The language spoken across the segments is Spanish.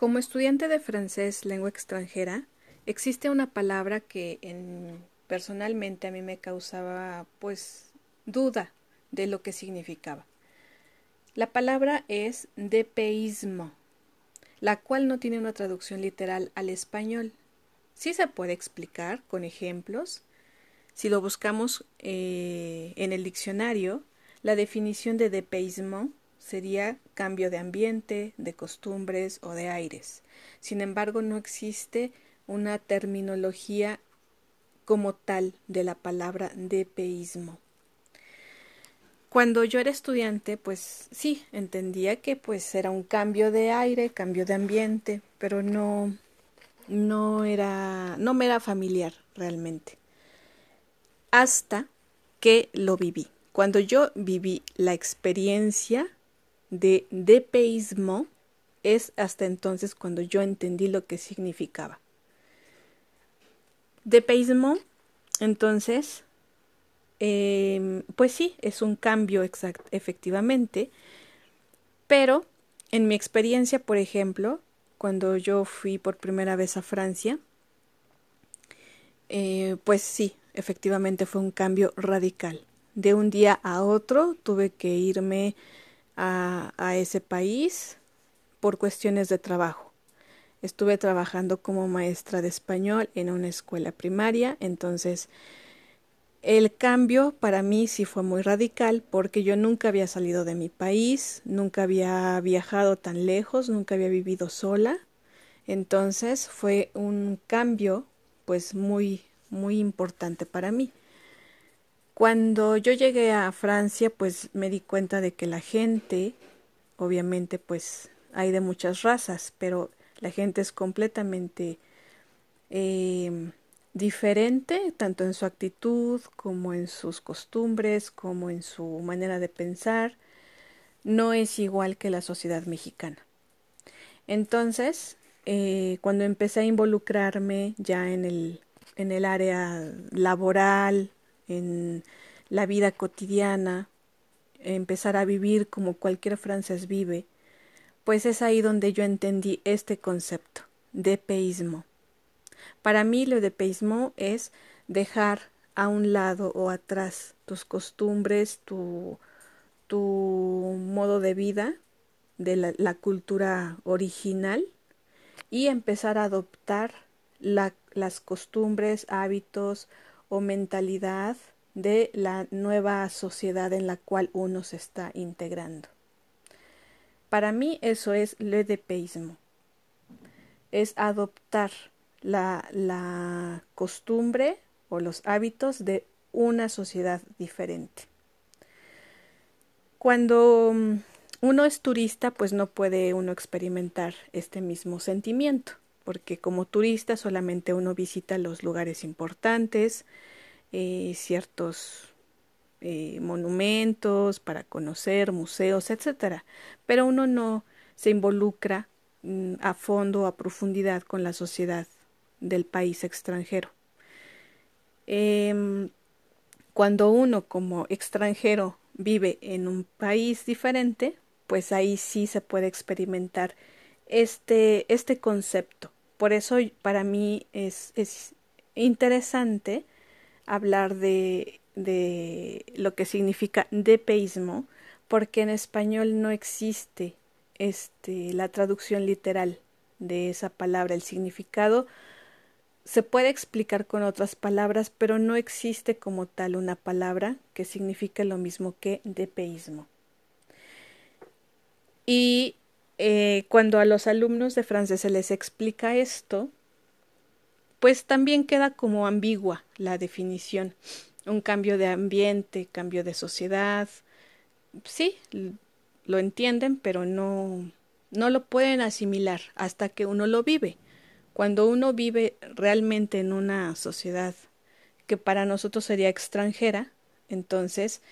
Como estudiante de francés lengua extranjera, existe una palabra que en, personalmente a mí me causaba pues duda de lo que significaba. La palabra es depeísmo, la cual no tiene una traducción literal al español. Sí se puede explicar con ejemplos. Si lo buscamos eh, en el diccionario, la definición de depeísmo sería cambio de ambiente, de costumbres o de aires. Sin embargo, no existe una terminología como tal de la palabra depeísmo. Cuando yo era estudiante, pues sí, entendía que pues era un cambio de aire, cambio de ambiente, pero no no era no me era familiar realmente. Hasta que lo viví. Cuando yo viví la experiencia de depeísmo es hasta entonces cuando yo entendí lo que significaba. Depeísmo, entonces, eh, pues sí, es un cambio exact, efectivamente, pero en mi experiencia, por ejemplo, cuando yo fui por primera vez a Francia, eh, pues sí, efectivamente fue un cambio radical. De un día a otro tuve que irme a, ese país por cuestiones de trabajo. Estuve trabajando como maestra de español en una escuela primaria, entonces el cambio para mí sí fue muy radical porque yo nunca había salido de mi país, nunca había viajado tan lejos, nunca había vivido sola. Entonces fue un cambio pues muy muy importante para mí. Cuando yo llegué a Francia, pues me di cuenta de que la gente, obviamente, pues hay de muchas razas, pero la gente es completamente eh, diferente, tanto en su actitud como en sus costumbres, como en su manera de pensar. No es igual que la sociedad mexicana. Entonces, eh, cuando empecé a involucrarme ya en el, en el área laboral, en la vida cotidiana, empezar a vivir como cualquier francés vive, pues es ahí donde yo entendí este concepto, de peísmo. Para mí lo de peísmo es dejar a un lado o atrás tus costumbres, tu, tu modo de vida, de la, cultura original y empezar a adoptar la, las costumbres, hábitos, o mentalidad de la nueva sociedad en la cual uno se está integrando. Para mí eso es le depeismo. Es adoptar la, la costumbre o los hábitos de una sociedad diferente. Cuando mm, uno es turista, pues no puede uno experimentar este mismo sentimiento porque como turista solamente uno visita los lugares importantes, eh, ciertos eh, monumentos para conocer, museos, etcétera, pero uno no se involucra mm, a fondo, a profundidad con la sociedad del país extranjero. Em, cuando uno como extranjero vive en un país diferente, pues ahí sí se puede experimentar este, este concepto por eso para mí es, es interesante hablar de, de lo que significa depeísmo, porque en español no existe este, la traducción literal de esa palabra, el significado se puede explicar con otras palabras, pero no existe como tal una palabra que signifique lo mismo que depeísmo. Y eh, cuando a los alumnos de francés se les explica esto, pues también queda como ambigua la definición. Un cambio de ambiente, cambio de sociedad. Sí, lo entienden, pero no, no lo pueden asimilar hasta que uno lo vive. Cuando uno vive realmente en una sociedad que para nosotros sería extranjera, entonces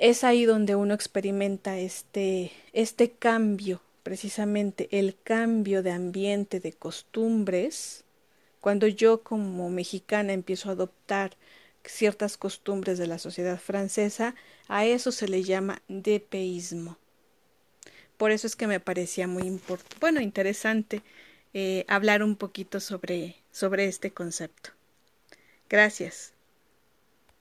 es ahí donde uno experimenta este, este cambio, precisamente el cambio de ambiente, de costumbres, cuando yo como mexicana empiezo a adoptar ciertas costumbres de la sociedad francesa, a eso se le llama depeísmo. Por eso es que me parecía muy bueno, interesante eh, hablar un poquito sobre, sobre este concepto. Gracias.